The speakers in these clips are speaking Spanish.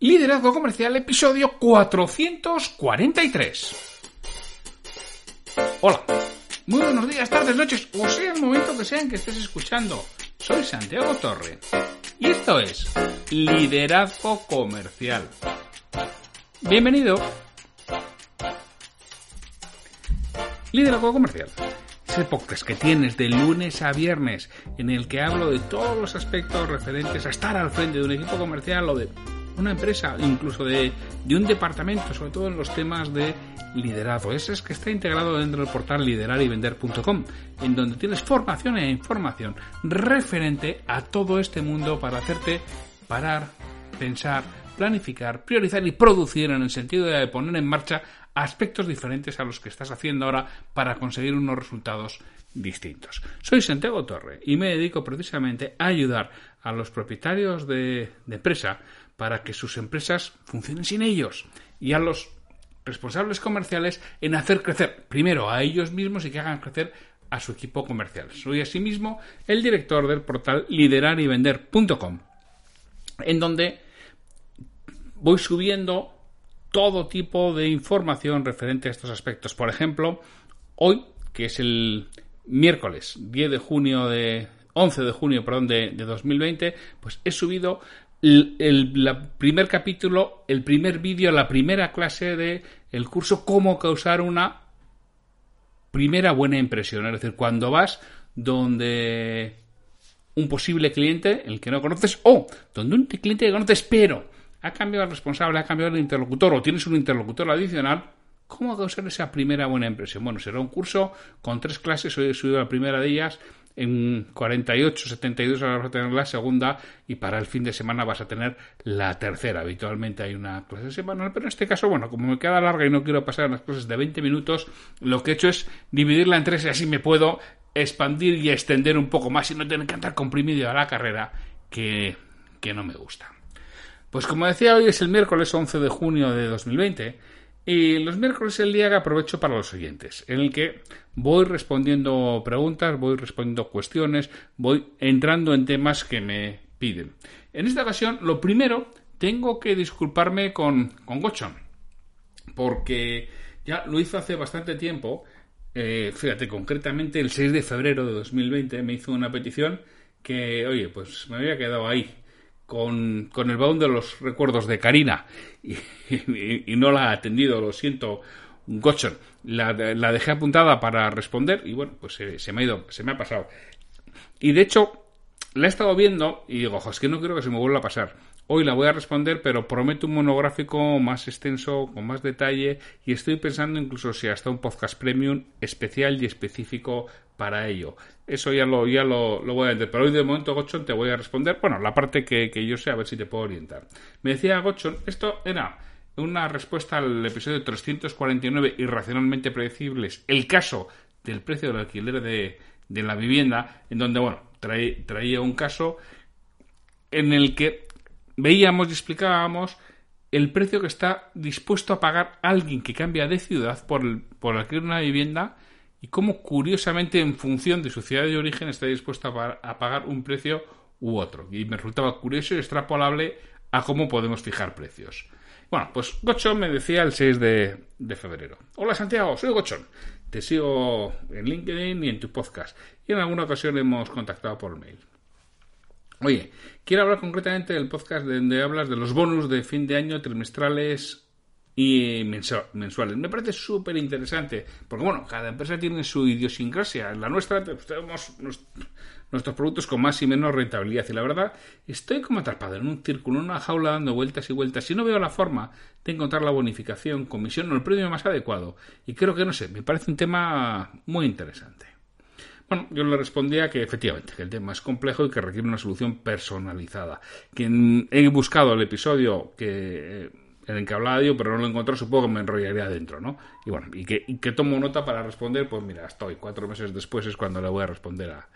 Liderazgo Comercial, episodio 443. Hola, muy buenos días, tardes, noches, o sea el momento que sea en que estés escuchando. Soy Santiago Torre y esto es Liderazgo Comercial. Bienvenido. Liderazgo Comercial ese podcast que tienes de lunes a viernes en el que hablo de todos los aspectos referentes a estar al frente de un equipo comercial o de una empresa, incluso de, un departamento, sobre todo en los temas de liderazgo. Ese es que está integrado dentro del portal liderarivender.com, en donde tienes formación e información referente a todo este mundo para hacerte parar, pensar, planificar, priorizar y producir en el sentido de poner en marcha aspectos diferentes a los que estás haciendo ahora para conseguir unos resultados distintos. Soy Santiago Torre y me dedico precisamente a ayudar a los propietarios de, de empresa para que sus empresas funcionen sin ellos y a los responsables comerciales en hacer crecer primero a ellos mismos y que hagan crecer a su equipo comercial. Soy asimismo el director del portal liderarivender.com en donde voy subiendo todo tipo de información referente a estos aspectos. Por ejemplo, hoy, que es el miércoles 10 de junio de 11 de junio, perdón, de, de 2020, pues he subido el, primer capítulo, el primer vídeo, la primera clase de el curso Cómo causar una primera buena impresión. Es decir, cuando vas donde un posible cliente, el que no conoces, o donde un cliente que conoces, pero ha cambiado el responsable, ha cambiado el interlocutor, o tienes un interlocutor adicional, ¿cómo causar esa primera buena impresión? Bueno, será un curso con tres clases, hoy he subido la primera de ellas, en 48, 72 horas vas a tener la segunda y para el fin de semana vas a tener la tercera. Habitualmente hay una clase semanal, pero en este caso, bueno, como me queda larga y no quiero pasar las clases de 20 minutos, lo que he hecho es dividirla en tres y así me puedo expandir y extender un poco más y no tener que andar comprimido a la carrera que, que no me gusta. Pues como decía, hoy es el miércoles 11 de junio de 2020 y los miércoles es el día que aprovecho para los siguientes, en el que voy respondiendo preguntas, voy respondiendo cuestiones, voy entrando en temas que me piden. En esta ocasión, lo primero, tengo que disculparme con, con Gochon, porque ya lo hizo hace bastante tiempo, eh, fíjate, concretamente el 6 de febrero de 2020 me hizo una petición que, oye, pues me había quedado ahí con, con el baúl de los recuerdos de Karina y, no la ha atendido, lo siento, Gochon. La, la, dejé apuntada para responder y bueno, pues se, me ha ido, se me ha pasado. Y de hecho, la he estado viendo y digo, ojo, es que no quiero que se me vuelva a pasar. Hoy la voy a responder, pero prometo un monográfico más extenso, con más detalle, y estoy pensando incluso si hasta un podcast premium especial y específico para ello. Eso ya lo, ya lo, voy a entender. Pero hoy de momento, Gochon, te voy a responder, bueno, la parte que, que yo sé, a ver si te puedo orientar. Me decía Gochon, esto era una respuesta al episodio 349, Irracionalmente Predecibles, el caso del precio del alquiler de, de la vivienda, en donde, bueno, traía un caso en el que veíamos y explicábamos el precio que está dispuesto a pagar alguien que cambia de ciudad por, por alquiler una vivienda y cómo curiosamente en función de su ciudad de origen está dispuesto a, pagar un precio u otro. Y me resultaba curioso y extrapolable a cómo podemos fijar precios. Bueno, pues Gochon me decía el 6 de, febrero. Hola Santiago, soy Gochon. Te sigo en LinkedIn y en tu podcast. Y en alguna ocasión hemos contactado por mail. Oye, quiero hablar concretamente del podcast donde hablas de los bonus de fin de año trimestrales y mensuales. Me parece súper interesante, porque bueno, cada empresa tiene su idiosincrasia. En la nuestra pues, tenemos nuestros productos con más y menos rentabilidad. Y la verdad, estoy como atrapado en un círculo, en una jaula dando vueltas y vueltas. Y no veo la forma de encontrar la bonificación, comisión o el premio más adecuado. Y creo que, no sé, me parece un tema muy interesante. Bueno, yo le respondía que efectivamente, que el tema es complejo y que requiere una solución personalizada. Que he buscado el episodio que en el que hablaba yo, pero no lo encontré, supongo que me enrollaría adentro, ¿no? Y bueno, y que, y que tomo nota para responder, pues mira, estoy cuatro meses después es cuando le voy a responder a,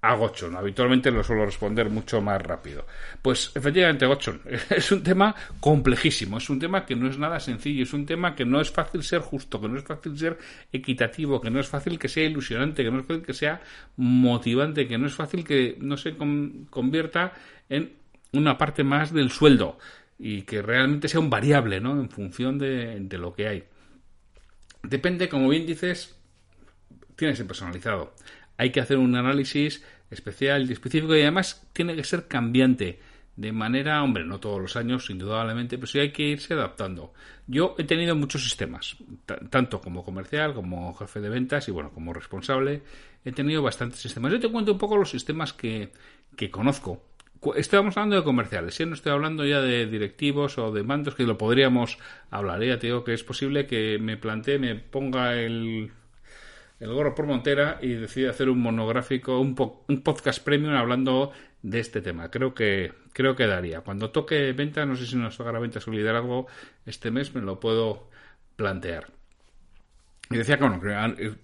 a Gochon. Habitualmente lo suelo responder mucho más rápido. Pues efectivamente, Gochon, es un tema complejísimo, es un tema que no es nada sencillo, es un tema que no es fácil ser justo, que no es fácil ser equitativo, que no es fácil que sea ilusionante, que no es fácil que sea motivante, que no es fácil que no se convierta en una parte más del sueldo. Y que realmente sea un variable, ¿no? En función de, de lo que hay. Depende, como bien dices, tiene que ser personalizado. Hay que hacer un análisis especial y específico y además tiene que ser cambiante. De manera, hombre, no todos los años, indudablemente, pero sí hay que irse adaptando. Yo he tenido muchos sistemas, tanto como comercial, como jefe de ventas y, bueno, como responsable, he tenido bastantes sistemas. Yo te cuento un poco los sistemas que, que conozco Estamos hablando de comerciales, ¿eh? no estoy hablando ya de directivos o de mandos, que lo podríamos hablar. ¿eh? Ya te digo que es posible que me plantee, me ponga el, el gorro por montera y decida hacer un monográfico, un, un, podcast premium hablando de este tema. Creo que creo que daría. Cuando toque ventas, no sé si nos tocará ventas o liderazgo este mes, me lo puedo plantear. Y decía que, bueno,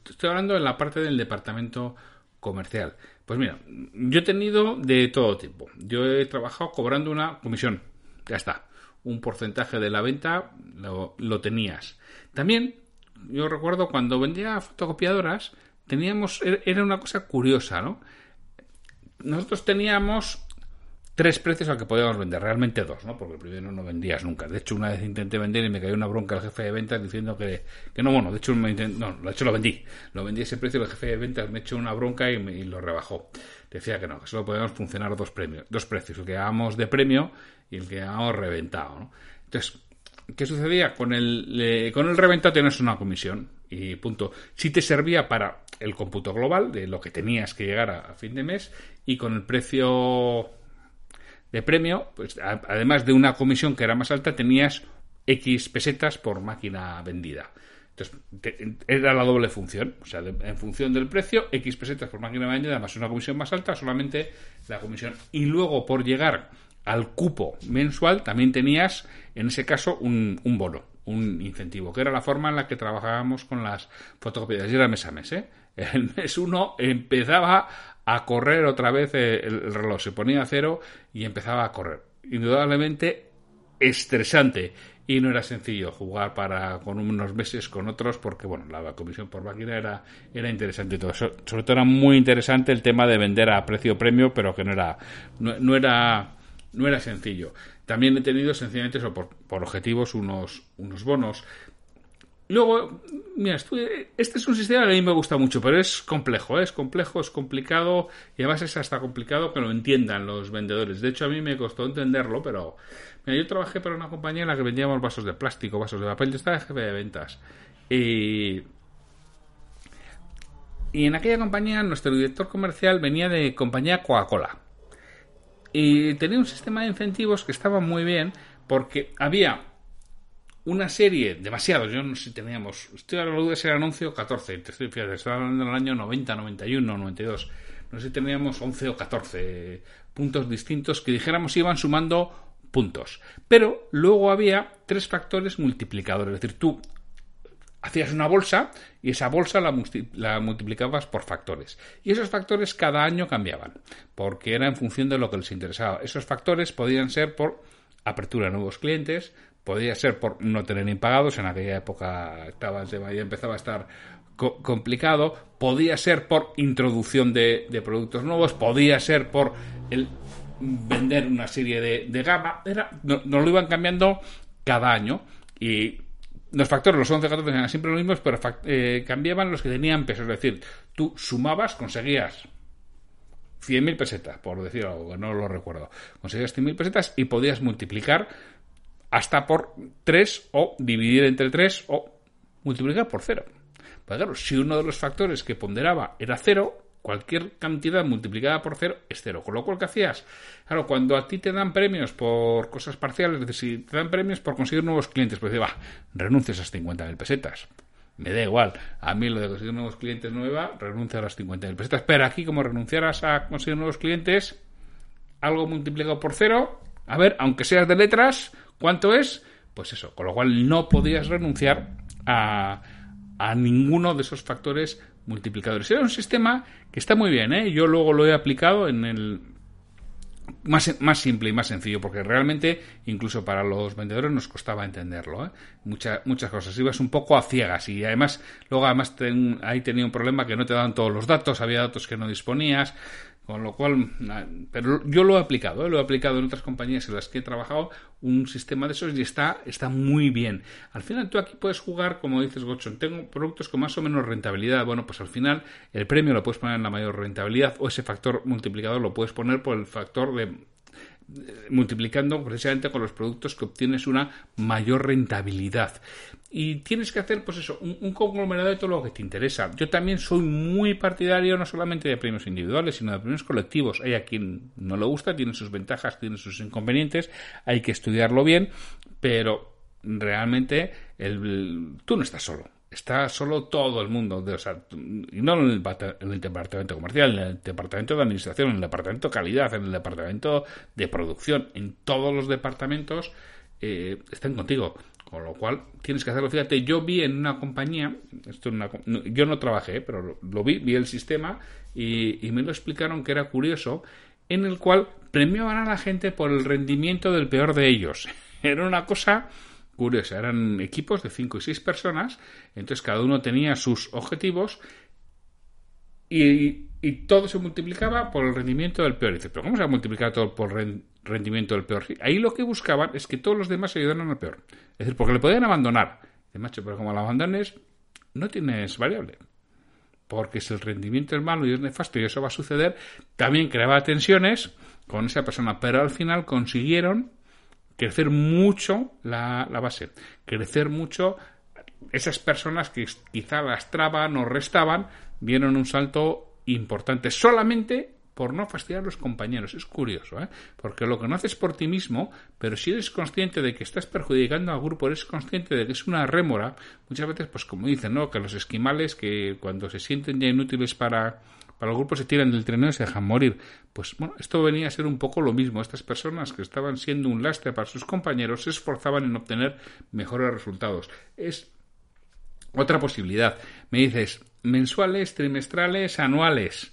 estoy hablando en la parte del departamento comercial. Pues mira, yo he tenido de todo tipo. Yo he trabajado cobrando una comisión. Ya está. Un porcentaje de la venta lo, tenías. También, yo recuerdo cuando vendía fotocopiadoras, teníamos, era una cosa curiosa, ¿no? Nosotros teníamos tres precios al que podíamos vender, realmente dos, ¿no? Porque el primero no vendías nunca. De hecho, una vez intenté vender y me cayó una bronca al jefe de ventas diciendo que, que no, bueno, de hecho, me no, de hecho lo vendí. Lo vendí ese precio, el jefe de ventas me echó una bronca y, lo rebajó. Decía que no, que solo podíamos funcionar dos premios, dos precios, el que dábamos de premio y el que dábamos reventado, ¿no? Entonces, ¿qué sucedía? Con el, con el reventado tienes una comisión y punto. Si te servía para el cómputo global de lo que tenías que llegar a fin de mes y con el precio de premio, pues además de una comisión que era más alta, tenías X pesetas por máquina vendida. Entonces, era la doble función. O sea, en función del precio, X pesetas por máquina vendida, más una comisión más alta, solamente la comisión. Y luego, por llegar al cupo mensual, también tenías, en ese caso, un, bono, un incentivo, que era la forma en la que trabajábamos con las fotocopias. Y era mes a mes, ¿eh? El mes uno empezaba a correr otra vez el, reloj. Se ponía a cero y empezaba a correr. Indudablemente estresante y no era sencillo jugar para con unos meses con otros porque bueno la comisión por máquina era era interesante y todo sobre todo era muy interesante el tema de vender a precio premio pero que no era no, era no era sencillo también he tenido sencillamente eso por, por objetivos unos unos bonos Luego, mira, este es un sistema que a mí me gusta mucho, pero es complejo, ¿eh? es complejo, es complicado y además es hasta complicado que lo entiendan los vendedores. De hecho, a mí me costó entenderlo, pero mira, yo trabajé para una compañía en la que vendíamos vasos de plástico, vasos de papel, yo estaba de jefe de ventas. Y, y en aquella compañía nuestro director comercial venía de compañía Coca-Cola. Y tenía un sistema de incentivos que estaba muy bien porque había una serie, demasiados, yo no sé si teníamos, estoy hablando de ese anuncio 14, te estoy, fíjate, estoy hablando del año 90, 91, 92, no sé si teníamos 11 o 14 puntos distintos que dijéramos iban sumando puntos. Pero luego había tres factores multiplicadores, es decir, tú hacías una bolsa y esa bolsa la, la, multiplicabas por factores. Y esos factores cada año cambiaban, porque era en función de lo que les interesaba. Esos factores podían ser por apertura de nuevos clientes, Podría ser por no tener impagados, en aquella época estaba el tema ya empezaba a estar complicado, podía ser por introducción de, productos nuevos, podía ser por vender una serie de, gama, era, nos lo iban cambiando cada año y los factores, los 11 14 eran siempre los mismos, pero eh, cambiaban los que tenían peso, es decir, tú sumabas, conseguías 100.000 pesetas, por decir algo, no lo recuerdo, conseguías 100.000 pesetas y podías multiplicar hasta por 3 o dividir entre 3 o multiplicar por 0. Pues claro, si uno de los factores que ponderaba era 0, cualquier cantidad multiplicada por 0 es 0. Con lo cual, ¿qué hacías? Claro, cuando a ti te dan premios por cosas parciales, es decir, te dan premios por conseguir nuevos clientes, pues dices, va, renuncias a esas 50.000 pesetas. Me da igual. A mí lo de conseguir nuevos clientes nueva, renuncia a las 50.000 pesetas. Pero aquí, como renunciaras a conseguir nuevos clientes, algo multiplicado por 0, a ver, aunque seas de letras, ¿Cuánto es? Pues eso, con lo cual no podías renunciar a, a ninguno de esos factores multiplicadores. Era un sistema que está muy bien, ¿eh? Yo luego lo he aplicado en el más, más simple y más sencillo, porque realmente incluso para los vendedores nos costaba entenderlo. ¿eh? muchas cosas. Ibas un poco a ciegas y además, luego además ahí tenía un problema que no te daban todos los datos, había datos que no disponías. Con lo cual, pero yo lo he aplicado, ¿eh? lo he aplicado en otras compañías en las que he trabajado, un sistema de esos y está, está muy bien. Al final tú aquí puedes jugar, como dices Gochon, tengo productos con más o menos rentabilidad. Bueno, pues al final el premio lo puedes poner en la mayor rentabilidad o ese factor multiplicador lo puedes poner por el factor de multiplicando precisamente con los productos que obtienes una mayor rentabilidad. Y tienes que hacer, pues eso, un, conglomerado de todo lo que te interesa. Yo también soy muy partidario no solamente de premios individuales, sino de premios colectivos. Hay a quien no le gusta, tiene sus ventajas, tiene sus inconvenientes, hay que estudiarlo bien, pero realmente el, tú no estás solo está solo todo el mundo, de, o sea, no en el, departamento comercial, en el departamento de administración, en el departamento de calidad, en el departamento de producción, en todos los departamentos eh, están contigo. Con lo cual tienes que hacerlo. Fíjate, yo vi en una compañía, esto yo no trabajé, pero lo, vi, vi el sistema y me lo explicaron que era curioso, en el cual premiaban a la gente por el rendimiento del peor de ellos. Era una cosa curiosa. Eran equipos de 5 y 6 personas, entonces cada uno tenía sus objetivos y, todo se multiplicaba por el rendimiento del peor. dice, pero ¿cómo se va a multiplicar todo por rendimiento del peor? Ahí lo que buscaban es que todos los demás ayudaran al peor. Es decir, porque le podían abandonar. De macho, pero como lo abandones, no tienes variable. Porque si el rendimiento es malo y es nefasto y eso va a suceder, también creaba tensiones con esa persona. Pero al final consiguieron crecer mucho la, base, crecer mucho esas personas que quizá lastraban o restaban, vieron un salto importante solamente por no fastidiar a los compañeros. Es curioso, ¿eh? porque lo conoces por ti mismo, pero si eres consciente de que estás perjudicando al grupo, eres consciente de que es una rémora, muchas veces, pues como dicen, ¿no? que los esquimales que cuando se sienten ya inútiles para para los grupos se tiran del tren y se dejan morir. Pues bueno, esto venía a ser un poco lo mismo. Estas personas que estaban siendo un lastre para sus compañeros se esforzaban en obtener mejores resultados. Es otra posibilidad. Me dices, mensuales, trimestrales, anuales.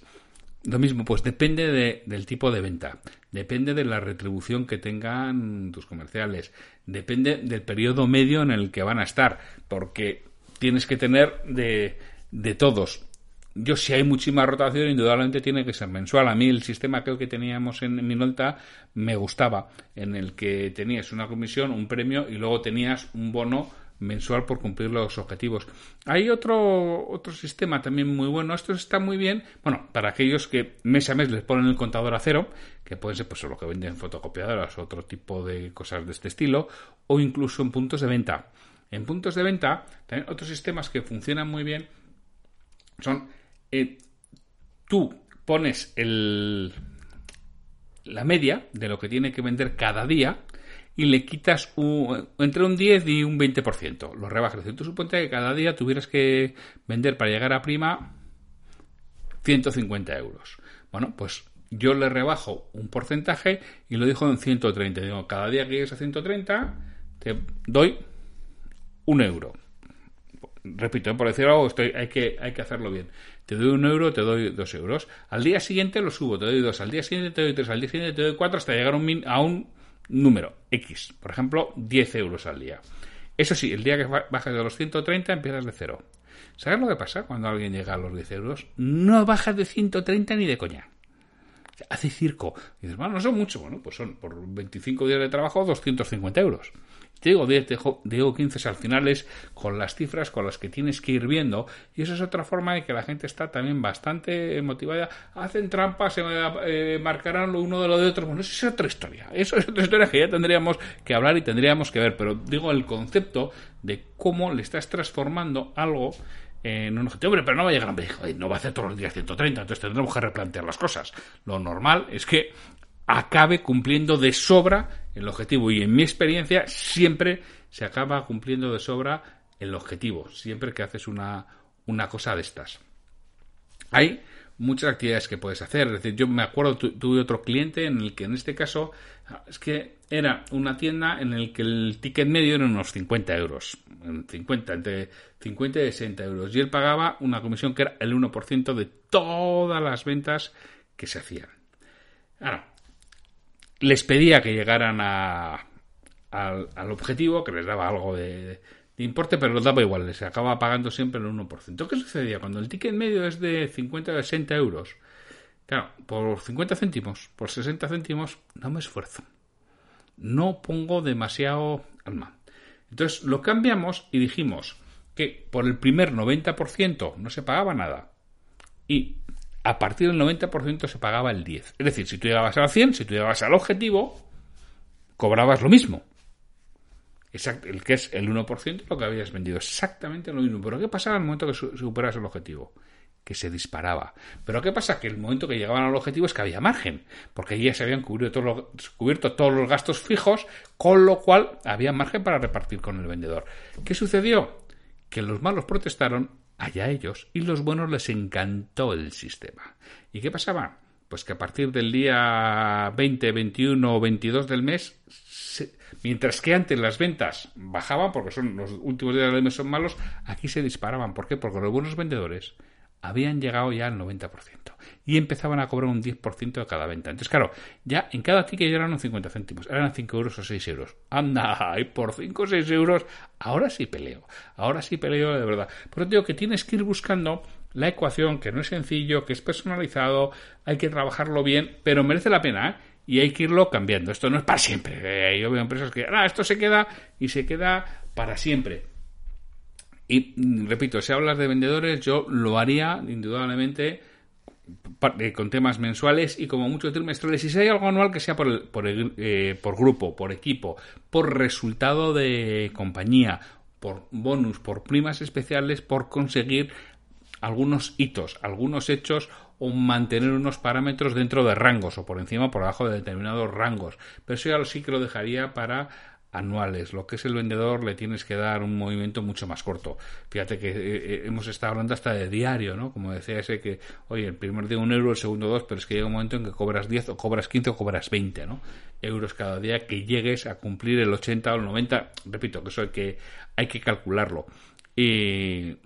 Lo mismo, pues depende del tipo de venta, depende de la retribución que tengan tus comerciales, depende del periodo medio en el que van a estar, porque tienes que tener de, de todos yo si hay muchísima rotación, indudablemente tiene que ser mensual. A mí el sistema que teníamos en Minolta me gustaba, en el que tenías una comisión, un premio y luego tenías un bono mensual por cumplir los objetivos. Hay otro, otro sistema también muy bueno. Esto está muy bien, bueno, para aquellos que mes a mes les ponen el contador a cero, que puede ser pues lo que venden fotocopiadoras otro tipo de cosas de este estilo, o incluso en puntos de venta. En puntos de venta, también otros sistemas que funcionan muy bien son eh, tú pones el, la media de lo que tiene que vender cada día y le quitas entre un 10 y un 20%. Lo rebajas. Tú suponte que cada día tuvieras que vender para llegar a prima 150 euros. Bueno, pues yo le rebajo un porcentaje y lo dejo en 130. Digo, cada día que llegues a 130, te doy un euro. Repito, por decir algo, estoy, hay, que, hay que hacerlo bien te doy un euro, te doy dos euros. Al día siguiente lo subo, te doy dos, al día siguiente te doy tres, al día siguiente te doy cuatro, hasta llegar a un número X. Por ejemplo, 10 euros al día. Eso sí, el día que bajas de los 130 empiezas de cero. ¿Sabes lo que pasa cuando alguien llega a los 10 euros? No bajas de 130 ni de coña. Hace circo. Y dices, bueno, no son mucho. Bueno, pues son por 25 días de trabajo 250 euros. Te digo 10, digo 15, al final es con las cifras con las que tienes que ir viendo. Y eso es otra forma de que la gente está también bastante motivada. Hacen trampas, se eh, marcarán lo uno de lo de otro. Bueno, eso es otra historia. Eso es otra historia que ya tendríamos que hablar y tendríamos que ver. Pero digo el concepto de cómo le estás transformando algo en un objetivo, pero no va a llegar a no va a hacer todos los días 130, entonces tendremos que replantear las cosas. Lo normal es que acabe cumpliendo de sobra el objetivo. Y en mi experiencia siempre se acaba cumpliendo de sobra el objetivo, siempre que haces una, una cosa de estas. Hay muchas actividades que puedes hacer. Es decir, yo me acuerdo, tuve otro cliente en el que en este caso es que era una tienda en el que el ticket medio era unos 50 euros. 50, entre 50 y 60 euros. Y él pagaba una comisión que era el 1% de todas las ventas que se hacían. Ahora, les pedía que llegaran a, al, objetivo, que les daba algo de, importe, pero les daba igual, les acaba pagando siempre el 1%. ¿Qué sucedía? Cuando el ticket medio es de 50 o 60 euros, Claro, por 50 céntimos, por 60 céntimos, no me esfuerzo. No pongo demasiado alma. Entonces lo cambiamos y dijimos que por el primer 90% no se pagaba nada. Y a partir del 90% se pagaba el 10%. Es decir, si tú llegabas al 100, si tú llegabas al objetivo, cobrabas lo mismo. Exacto, el que es el 1% lo que habías vendido. Exactamente lo mismo. Pero ¿qué pasaba en el momento que superas el objetivo? Que se disparaba. Pero ¿qué pasa? Que el momento que llegaban al objetivo es que había margen. Porque ya se habían cubierto todos los, cubierto todos los gastos fijos, con lo cual había margen para repartir con el vendedor. ¿Qué sucedió? Que los malos protestaron, allá ellos, y los buenos les encantó el sistema. ¿Y qué pasaba? Pues que a partir del día 20, 21 o 22 del mes Mientras que antes las ventas bajaban, porque son los últimos días del mes son malos, aquí se disparaban. ¿Por qué? Porque los buenos vendedores habían llegado ya al 90% y empezaban a cobrar un 10% de cada venta. Entonces, claro, ya en cada ticket ya eran 50 céntimos, eran 5 euros o 6 euros. Anda, y por 5 o 6 euros, ahora sí peleo, ahora sí peleo de verdad. Por eso digo que tienes que ir buscando la ecuación, que no es sencillo, que es personalizado, hay que trabajarlo bien, pero merece la pena, ¿eh? y hay que irlo cambiando. Esto no es para siempre. Eh, yo veo empresas que, ah, esto se queda y se queda para siempre. Y mm, repito, si hablas de vendedores, yo lo haría indudablemente eh, con temas mensuales y como mucho trimestrales. Y si hay algo anual que sea por, por, eh, por grupo, por equipo, por resultado de compañía, por bonus, por primas especiales, por conseguir algunos hitos, algunos hechos o mantener unos parámetros dentro de rangos o por encima o por abajo de determinados rangos. Pero eso ya sí que lo dejaría para anuales. Lo que es el vendedor le tienes que dar un movimiento mucho más corto. Fíjate que eh, eh, hemos estado hablando hasta de diario, ¿no? Como decía ese que, oye, el primer día un euro, el segundo dos, pero es que llega un momento en que cobras 10 o cobras 15 o cobras 20, ¿no? Euros cada día que llegues a cumplir el 80 o el 90. Repito, que eso hay que, hay que calcularlo. Y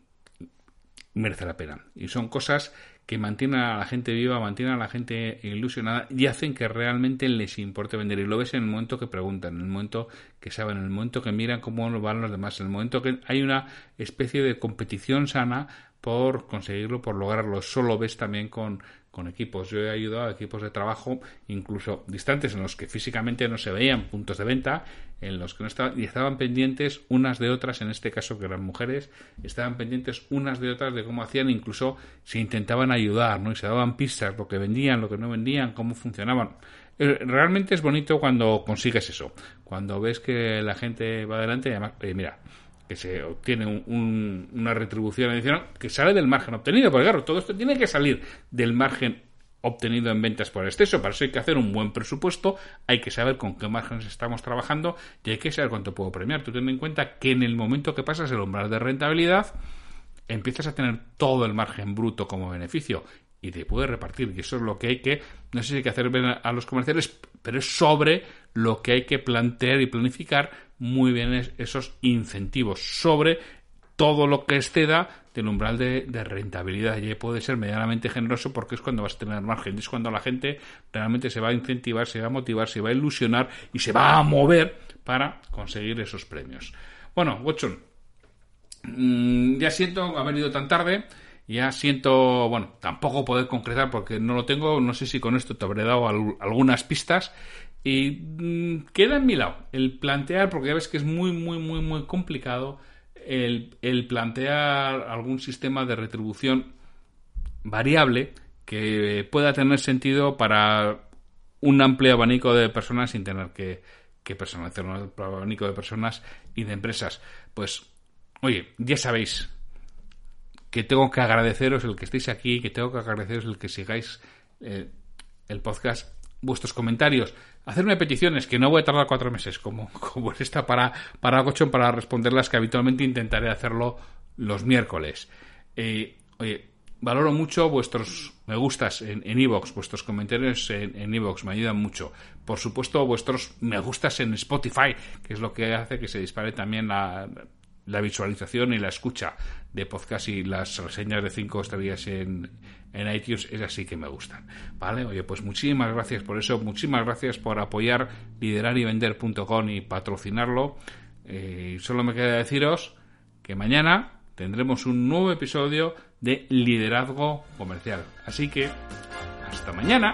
merece la pena. Y son cosas que mantienen a la gente viva, mantienen a la gente ilusionada y hacen que realmente les importe vender. Y lo ves en el momento que preguntan, en el momento que saben, en el momento que miran cómo van los demás, en el momento que hay una especie de competición sana por conseguirlo, por lograrlo. Solo ves también con, con equipos. Yo he ayudado a equipos de trabajo, incluso distantes, en los que físicamente no se veían puntos de venta, en los que no estaban, y estaban pendientes unas de otras, en este caso que eran mujeres, estaban pendientes unas de otras de cómo hacían, incluso se intentaban ayudar, ¿no? Y se daban pistas, lo que vendían, lo que no vendían, cómo funcionaban. Eh, realmente es bonito cuando consigues eso, cuando ves que la gente va adelante y además, mira, que se obtiene una retribución adicional que sale del margen obtenido. Porque claro, todo esto tiene que salir del margen obtenido en ventas por exceso. Para eso hay que hacer un buen presupuesto, hay que saber con qué márgenes estamos trabajando y hay que saber cuánto puedo premiar. Tú ten en cuenta que en el momento que pasas el umbral de rentabilidad, empiezas a tener todo el margen bruto como beneficio y te puede repartir. Y eso es lo que hay que, no sé si hay que hacer a los comerciales, pero es sobre lo que hay que plantear y planificar muy bien esos incentivos sobre todo lo que exceda del umbral de, rentabilidad. Y puede ser medianamente generoso porque es cuando vas a tener margen. Es cuando la gente realmente se va a incentivar, se va a motivar, se va a ilusionar y se va a mover para conseguir esos premios. Bueno, Watson, mm, ya siento haber ido tan tarde. Ya siento, bueno, tampoco poder concretar porque no lo tengo. No sé si con esto te habré dado algunas pistas. Y mm, queda en mi lado el plantear, porque ya ves que es muy, muy, muy, muy complicado el, plantear algún sistema de retribución variable que pueda tener sentido para un amplio abanico de personas sin tener que, que personalizar un abanico de personas y de empresas. Pues, oye, ya sabéis que tengo que agradeceros el que estéis aquí, que tengo que agradeceros el que sigáis eh, el podcast vuestros comentarios, hacerme peticiones, que no voy a tardar cuatro meses, como, como esta para, para para responderlas, que habitualmente intentaré hacerlo los miércoles. Eh, oye, valoro mucho vuestros me gustas en Evox, vuestros comentarios en Evox me ayudan mucho. Por supuesto, vuestros me gustas en Spotify, que es lo que hace que se dispare también la, la visualización y la escucha de podcast y las reseñas de cinco estrellas en, en iTunes, es así que me gustan. ¿Vale? Oye, pues muchísimas gracias por eso, muchísimas gracias por apoyar liderarivender.com y patrocinarlo. Eh, solo me queda deciros que mañana tendremos un nuevo episodio de liderazgo comercial. Así que Hasta mañana.